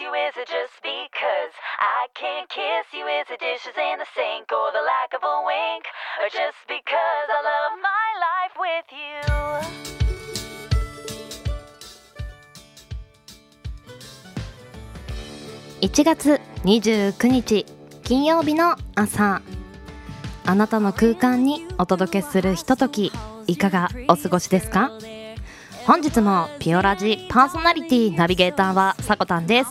you? Is it just because I can't kiss you? Is it dishes in the sink or the lack of a wink? Or just because I love my life with you? 1月29日金曜日の朝あなたの空間にお届けするひとときいかがお過ごしですか本日もピオラジパーソナリティナビゲーターはさこたんです。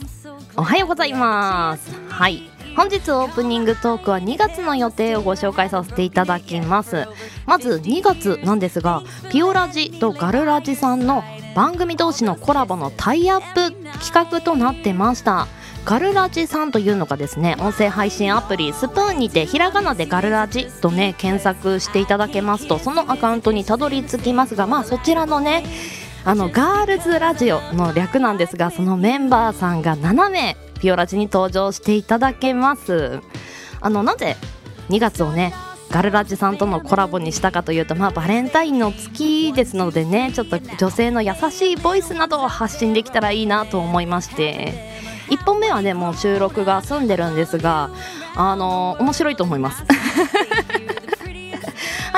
おはようございます。はい。本日オープニングトークは2月の予定をご紹介させていただきます。まず2月なんですがピオラジとガルラジさんの番組同士のコラボのタイアップ企画となってました。ガルラジさんというのがですね音声配信アプリスプーンにてひらがなでガルラジとね検索していただけますとそのアカウントにたどり着きますがまあそちらのねあのガールズラジオの略なんですがそのメンバーさんが7名ピオラジに登場していただけます。あのなぜ2月をねガルラジさんとのコラボにしたかというと、まあ、バレンタインの月ですのでねちょっと女性の優しいボイスなどを発信できたらいいなと思いまして。1本目はねもう収録が済んでるんですがあの面白いと思います。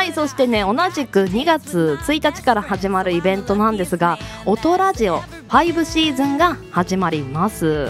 はいそしてね同じく2月1日から始まるイベントなんですが音ラジオ5シーズンが始まります。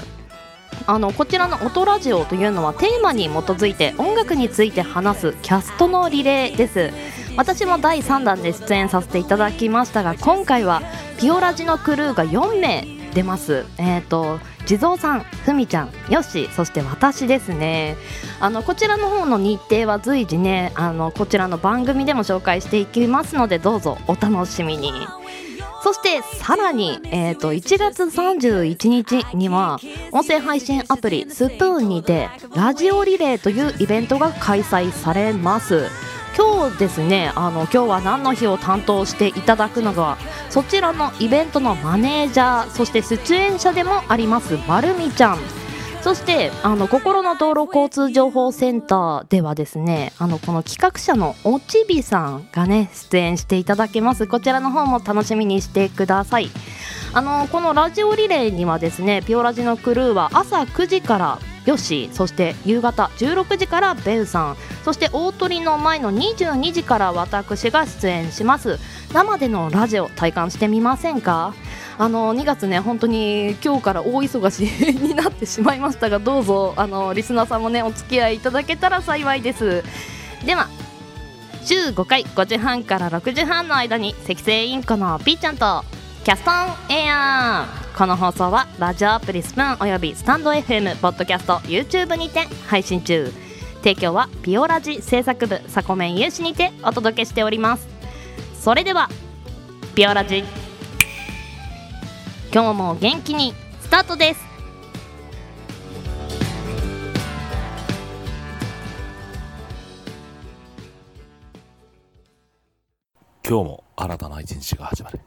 あのこちらの音ラジオというのはテーマに基づいて音楽について話すキャストのリレーです。私も第3弾で出演させていただきましたが今回はピオラジのクルーが4名出ます。えっ、ー、と地蔵さん、ふみちゃん、よし、そして私ですね。あのこちらの方の日程は随時ね、あのこちらの番組でも紹介していきますので、どうぞお楽しみに。そしてさらに、えーと、1月31日には音声配信アプリスプーンにてラジオリレーというイベントが開催されます今日ですねあの今日は何の日を担当していただくのがそちらのイベントのマネージャーそして出演者でもありますまるみちゃん。そしてあの心の道路交通情報センターではですねあのこの企画者のおちびさんがね出演していただけます。こちらの方も楽しみにしてください。あのこのラジオリレーにはですねピオラジのクルーは朝9時からよし。そして夕方16時からベウさん。そして大鳥の前の22時から私が出演します。生でのラジオ体感してみませんか？あの2月ね本当に今日から大忙しになってしまいましたがどうぞあのリスナーさんもねお付き合いいただけたら幸いです。では週5回5時半から6時半の間に赤星インコのピーちゃんとキャストンエア。ーこの放送はラジオアプリスプーンおよびスタンド FM ポッドキャスト YouTube にて配信中提供はピオラジ制作部サコメン有志にてお届けしております。それではピオラジ今日も元気にスタートです。今日も新たな一日が始まる。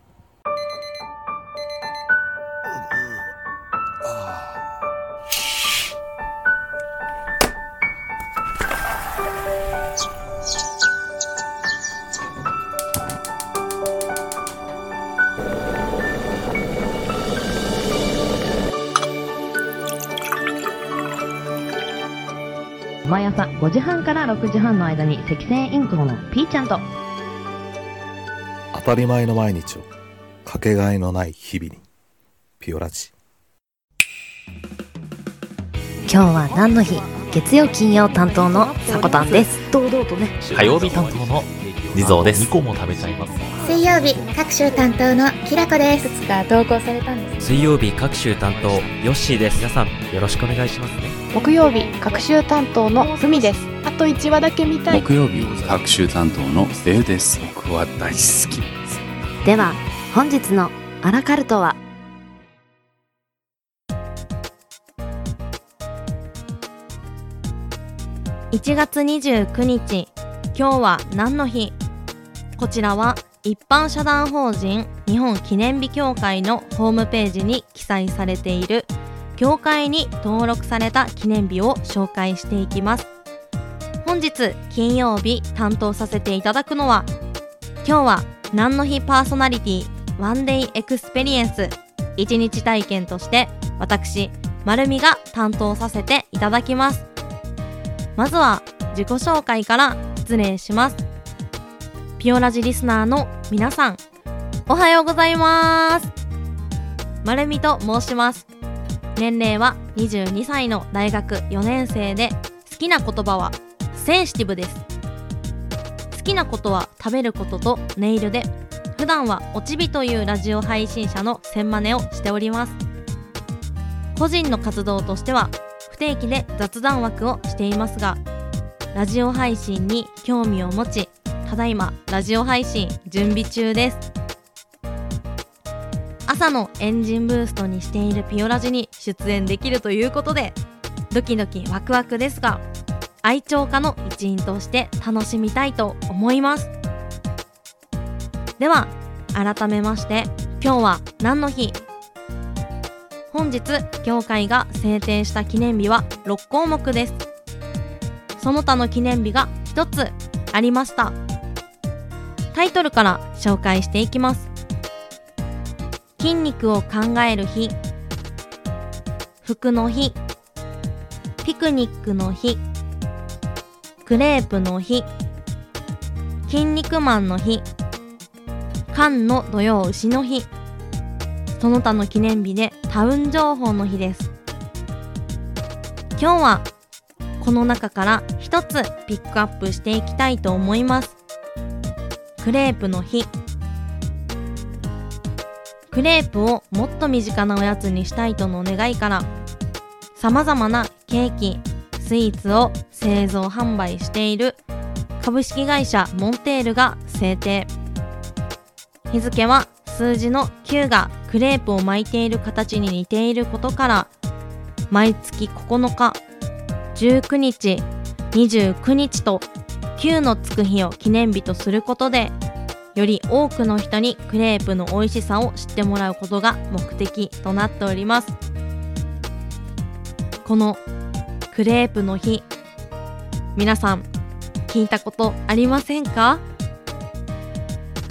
5時半から6時半の間に赤星インコのピーちゃんと。当たり前の毎日をかけがえのない日々にピオラジ。今日は何の日？月曜金曜担当のさこたんです。堂々とね。火曜日担当の地蔵です。2個も食べちゃいます水曜日各週担当のきらこです。いくつか投稿されたんです水曜日各週担当ヨッシーです。皆さんよろしくお願いしますね。木曜日各週担当のふみです。あと1話だけ見たい。木曜日各週担当のデウです。僕は大好き。ですでは本日のアラカルトは？1月29日今日は何の日？こちらは一般社団法人日本記念日協会のホームページに記載されている協会に登録された記念日を紹介していきます。本日金曜日担当させていただくのは今日は何の日パーソナリティ one day experience。一日体験として私まるみが担当させていただきます。まずは自己紹介から失礼します。ピオラジリスナーの皆さんおはようございます。まるみと申します。年齢は22歳の大学4年生で好きな言葉はセンシティブです。好きなことは食べることとネイルで普段はおちびというラジオ配信者の千真似をしております。個人の活動としては不定期で雑談枠をしていますがラジオ配信に興味を持ちただいまラジオ配信準備中です。朝のエンジンブーストにしているピオラジに出演できるということでドキドキワクワクですが愛鳥家の一員として楽しみたいと思います。では改めまして今日は何の日？本日協会が制定した記念日は6項目です。その他の記念日が1つありました。タイトルから紹介していきます。筋肉を考える日。服の日。ピクニックの日。クレープの日。筋肉マンの日。缶の土曜牛の日。その他の記念日でタウン情報の日です。今日はこの中から一つピックアップしていきたいと思います。クレープの日。クレープをもっと身近なおやつにしたいとの願いから様々なケーキスイーツを製造販売している株式会社モンテールが制定。日付は数字の9がクレープを巻いている形に似ていることから毎月9日19日29日と9のつく日を記念日とすることでより多くの人にクレープの美味しさを知ってもらうことが目的となっております。このクレープの日皆さん聞いたことありませんか？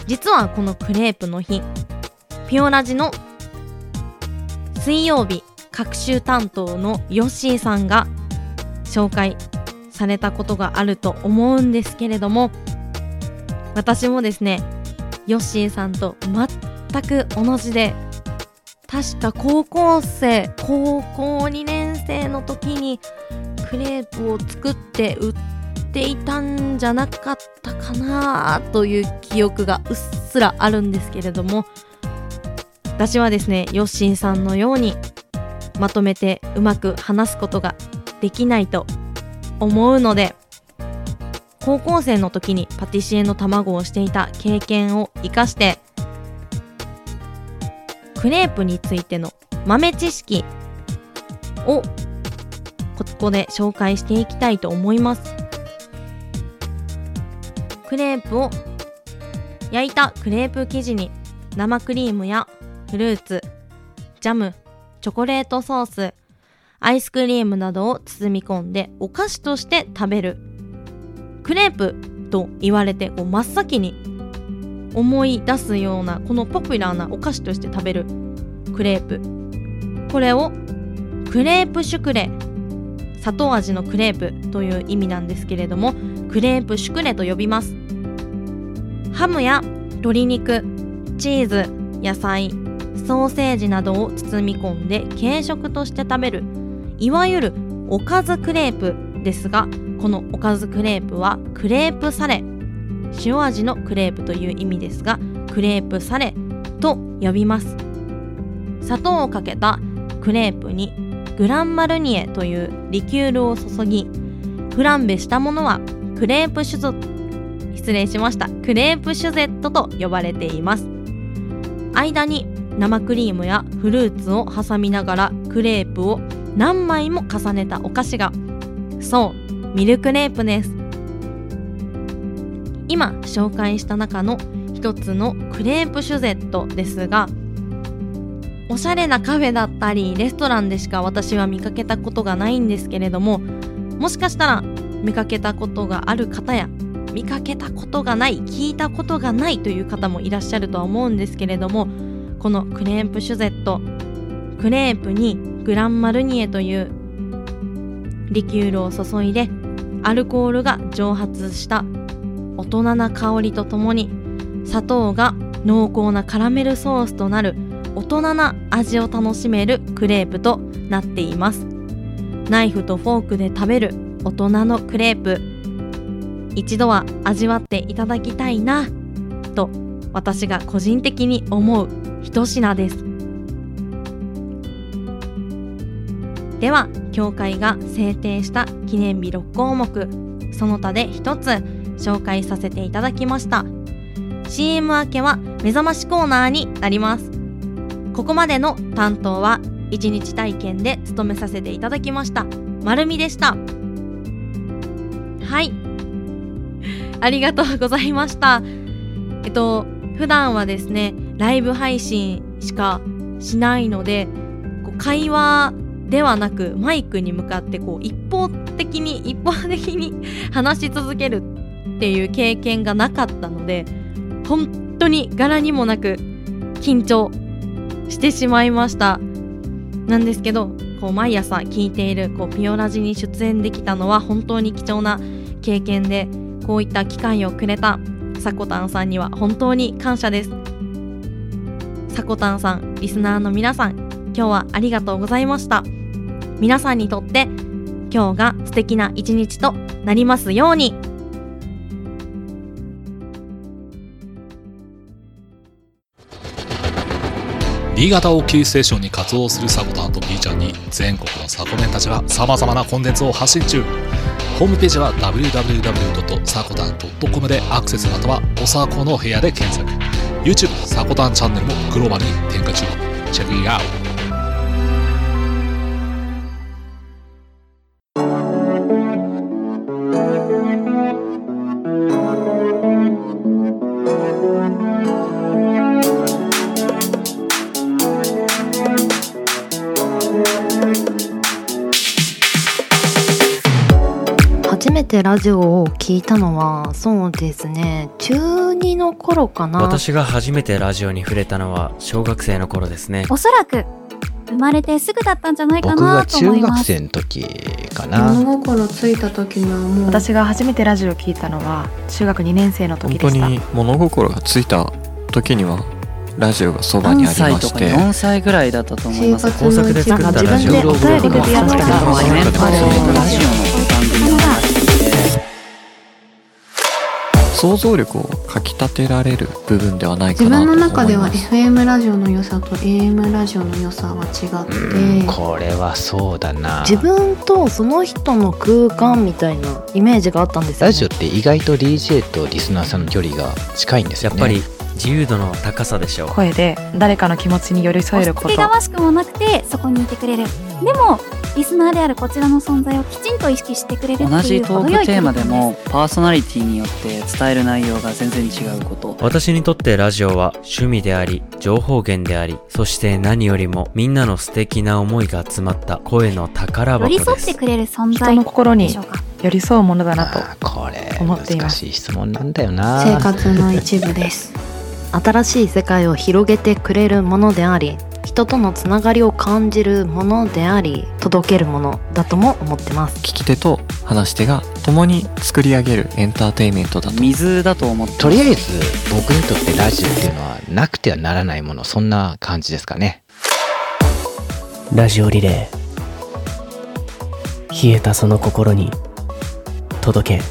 実はこのクレープの日ピオラジの水曜日各週担当のヨッシーさんが紹介されたことがあると思うんですけれども私もですねヨッシーさんと全く同じで確か高校生高校2年生の時にクレープを作って売っていたんじゃなかったかなという記憶がうっすらあるんですけれども私はですねヨッシーさんのようにまとめてうまく話すことができないと思うので高校生の時にパティシエの卵をしていた経験を生かしてクレープについての豆知識をここで紹介していきたいと思います。クレープを焼いたクレープ生地に生クリームやフルーツジャムチョコレートソースアイスクリームなどを包み込んでお菓子として食べる。クレープと言われてこう真っ先に思い出すようなこのポピュラーなお菓子として食べる。クレープ。これをクレープシュクレ。砂糖味のクレープという意味なんですけれどもクレープシュクレと呼びます。ハムや鶏肉チーズ野菜ソーセージなどを包み込んで軽食として食べる。いわゆるおかずクレープですがこのおかずクレープはクレープサレ。塩味のクレープという意味ですがクレープサレと呼びます。砂糖をかけたクレープにグランマルニエというリキュールを注ぎフランベしたものはクレープシュゾ失礼しました。クレープシュゼットと呼ばれています。間に生クリームやフルーツを挟みながらクレープを何枚も重ねたお菓子が。そうミルクレープです。今紹介した中の一つのクレープシュゼットですがおしゃれなカフェだったりレストランでしか私は見かけたことがないんですけれどももしかしたら見かけたことがある方や見かけたことがない聞いたことがないという方もいらっしゃるとは思うんですけれどもこのクレープシュゼットクレープにグランマルニエというリキュールを注いでアルコールが蒸発した大人な香りとともに砂糖が濃厚なカラメルソースとなる大人な味を楽しめるクレープとなっています。ナイフとフォークで食べる大人のクレープ一度は味わっていただきたいなと私が個人的に思う一品です。では協会が制定した記念日6項目その他で一つ紹介させていただきました。CM 明けは目覚ましコーナーになります。ここまでの担当は一日体験で務めさせていただきました。まるみでした。はい。ありがとうございました。えっと普段はですねライブ配信しかしないのでこう会話ではなくマイクに向かってこう一方的に一方的に 話し続けるっていう経験がなかったので本当に柄にもなく緊張してしまいました。なんですけどこう毎朝聞いているこうピオラジに出演できたのは本当に貴重な経験でこういった機会をくれたさこたんさんには本当に感謝です。さこたんさんリスナーの皆さん今日はありがとうございました。皆さんにとって今日が素敵な一日となりますように。新潟をキーステーションに活動するサコタンと B ちゃんに全国のサコメンたちは様々なコンテンツを発信中。ホームページは www.sakotan.com でアクセスまたはおさこの部屋で検索。YouTube サコタンチャンネルもグローバルに展開中。チェックイアウト。てラジオを聞いたのはそうですね。中2の頃かな。私が初めてラジオに触れたのは小学生の頃ですね。おそらく生まれてすぐだったんじゃないか僕がなと思中います。学生の時かな。物心ついた時にはもう私が初めてラジオを聞いたのは中学2年生の時でした。本当に物心がついた時にはラジオがそばにありまして。3歳とか4歳ぐらいだったと思います。工作で作ったラジオ自分でお便りで出会ったラジオの想像力をかきたてられる部分ではないか自分なと思いの中ではます FM ラジオの良さと AM ラジオの良さは違って。これはそうだな。自分とその人の空間みたいなイメージがあったんですよ、ね、ラジオって意外と DJ とリスナーさんの距離が近いんですよね。やっぱり自由度の高さでしょう。声で誰かの気持ちに寄り添えるこつけとがましくもなくてそこにいてくれる。でもリスナーであるこちらの存在をきちんと意識してくれるっていう同じトークテーマでもパーソナリティによって伝える内容が全然違うこと私にとってラジオは趣味であり情報源でありそして何よりもみんなの素敵な思いが詰まった声の宝寄箱でり添ってすくれる存人在の心に寄り添うものだなとこれ思っています。難しい質問なんだよな。生活の一部です新しい世界を広げてくれるものであり人とのつながりを感じるものであり届けるものだとも思ってます。聞き手と話し手が共に作り上げるエンターテインメントだと。水だと思ってとりあえず僕にとってラジオっていうのはなくてはならないものそんな感じですかね。ラジオリレー。冷えたその心に届け。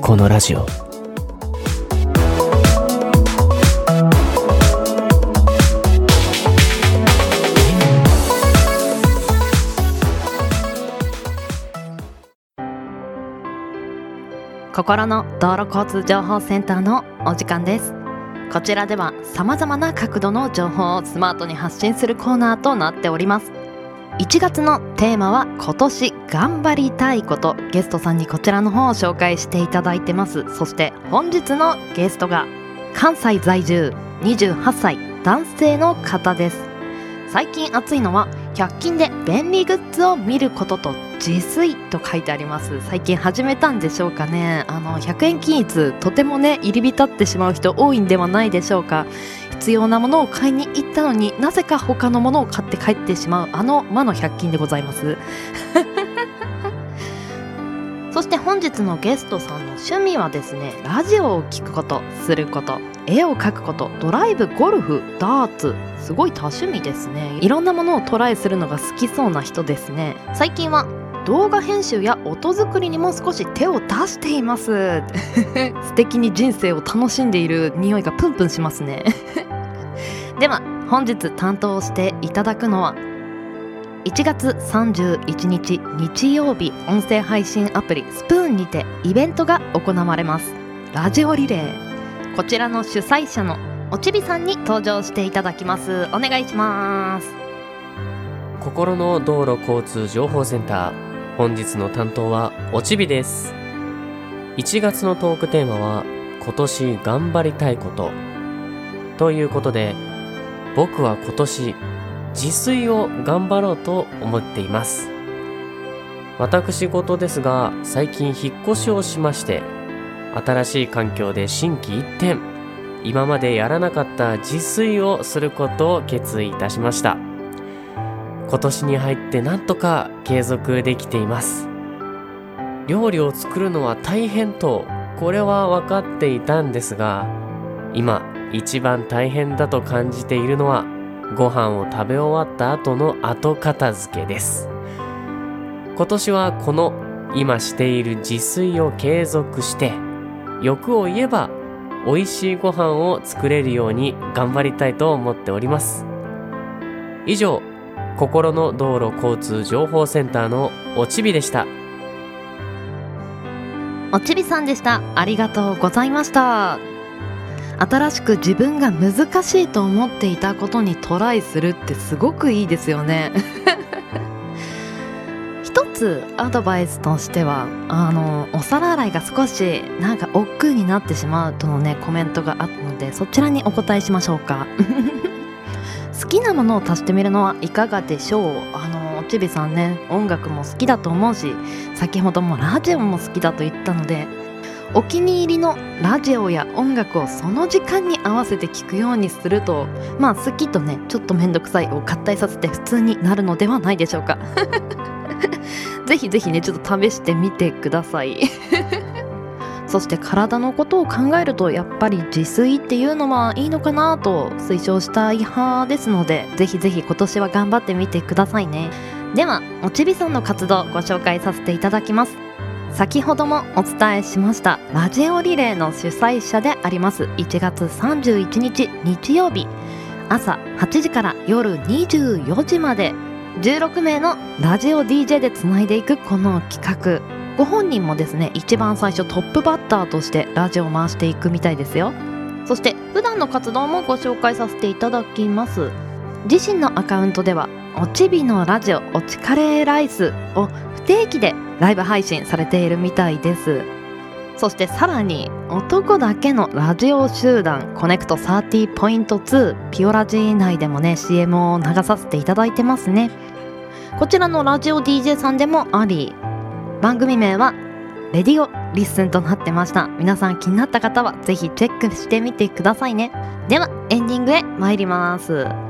このラジオ心の道路交通情報センターのお時間です。こちらでは様々な角度の情報をスマートに発信するコーナーとなっております。1月のテーマは今年頑張りたいことゲストさんにこちらの方を紹介していただいてます。そして本日のゲストが関西在住28歳男性の方です。最近暑いのは100均で便利グッズを見ることと自炊と書いてあります。最近始めたんでしょうかね。あの100円均一とてもね入り浸ってしまう人多いんではないでしょうか。必要なものを買いに行ったのになぜか他のものを買って帰ってしまうあの魔の100均でございます。本日のゲストさんの趣味はですねラジオを聴くことすること絵を描くことドライブゴルフダーツすごい多趣味ですね。いろんなものをトライするのが好きそうな人ですね。最近は動画編集や音作りにも少し手を出しています。素敵に人生を楽しんでいる匂いがプンプンしますね。では本日担当していただくのは1月31日日曜日音声配信アプリスプーンにてイベントが行われます。ラジオリレー。こちらの主催者のおちびさんに登場していただきます。お願いします。心の道路交通情報センター。本日の担当はおちびです。1月のトークテーマは今年頑張りたいこと。ということで僕は今年自炊を頑張ろうと思っています。私事ですが最近引っ越しをしまして新しい環境で心機一転今までやらなかった自炊をすることを決意いたしました。今年に入ってなんとか継続できています。料理を作るのは大変とこれは分かっていたんですが今一番大変だと感じているのはご飯を食べ終わった後の後片付けです。今年はこの今している自炊を継続して欲を言えば美味しいご飯を作れるように頑張りたいと思っております。以上心の道路交通情報センターのおちびでした。おちびさんでした。ありがとうございました。新しく自分が難しいと思っていたことにトライするってすごくいいですよね。一つアドバイスとしてはあのお皿洗いが少しなんか億劫になってしまうとのねコメントがあったのでそちらにお答えしましょうか。好きなものを足してみるのはいかがでしょう。あのちびさんね音楽も好きだと思うし先ほどもラジオも好きだと言ったのでお気に入りのラジオや音楽をその時間に合わせて聴くようにするとまあ好きとねちょっと面倒くさいを合体させて普通になるのではないでしょうか。ぜひぜひねちょっと試してみてください。そして体のことを考えるとやっぱり自炊っていうのはいいのかなと推奨したい派ですのでぜひぜひ今年は頑張ってみてくださいね。ではおちびさんの活動ご紹介させていただきます。先ほどもお伝えしましたラジオリレーの主催者であります1月31日日曜日。朝8時から夜24時まで16名のラジオ DJ でつないでいくこの企画。ご本人もですね一番最初トップバッターとしてラジオを回していくみたいですよ。そして普段の活動もご紹介させていただきます。自身のアカウントではおちびのラジオおちカレーライスを不定期でライブ配信されているみたいです。そしてさらに男だけのラジオ集団コネクト30.2ピオラジー内でもね CM を流させていただいてますね。こちらのラジオ DJ さんでもあり番組名は Radio Listen となってました。皆さん気になった方はぜひチェックしてみてくださいね。ではエンディングへ参ります。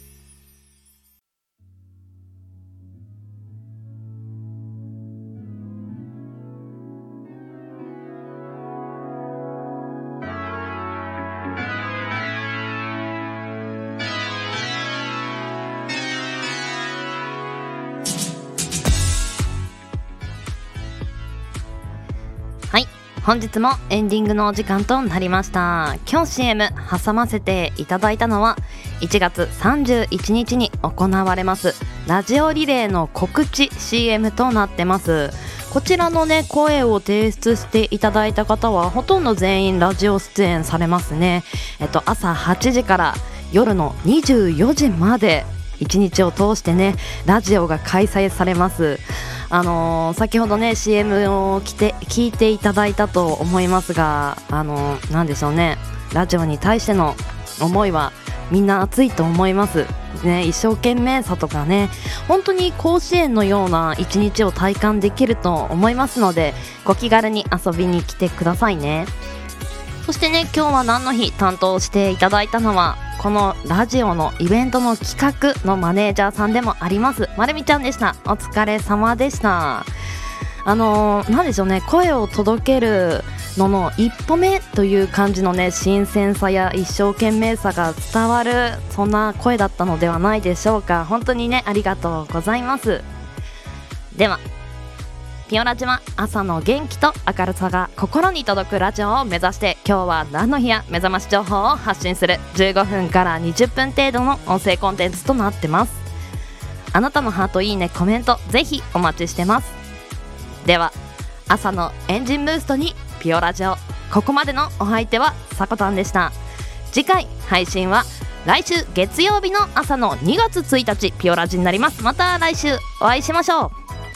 本日もエンディングのお時間となりました。今日 CM 挟ませていただいたのは1月31日に行われますラジオリレーの告知 CM となってます。こちらのね声を提出していただいた方はほとんど全員ラジオ出演されますね。えっと朝8時から夜の24時まで1日を通してねラジオが開催されます。あのー先ほどね CM を来て聞いていただいたと思いますがあのーなんでしょうね。ラジオに対しての思いはみんな熱いと思います。ね一生懸命さとかね。本当に甲子園のような一日を体感できると思いますのでご気軽に遊びに来てくださいね。そしてね今日は何の日担当していただいたのはこのラジオのイベントの企画のマネージャーさんでもあります。まるみちゃんでした。お疲れ様でした。あのー、なんでしょうね。声を届けるのの一歩目という感じのね新鮮さや一生懸命さが伝わるそんな声だったのではないでしょうか。本当にねありがとうございます。では。ピオラジは朝の元気と明るさが心に届くラジオを目指して今日は何の日や目覚まし情報を発信する15分から20分程度の音声コンテンツとなってます。あなたのハートいいねコメントぜひお待ちしてます。では朝のエンジンブーストにピオラジオここまでのお相手はさこたんでした。次回配信は来週月曜日の朝の2月1日ピオラジになります。また来週お会いしましょう。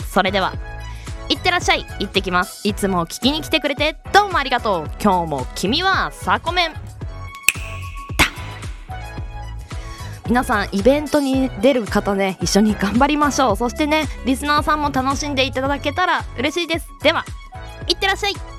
それでは。いってらっしゃい。行ってきます。いつも聞きに来てくれてどうもありがとう。今日も君はサコメン。皆さんイベントに出る方ね一緒に頑張りましょう。そしてねリスナーさんも楽しんでいただけたら嬉しいです。ではいってらっしゃい。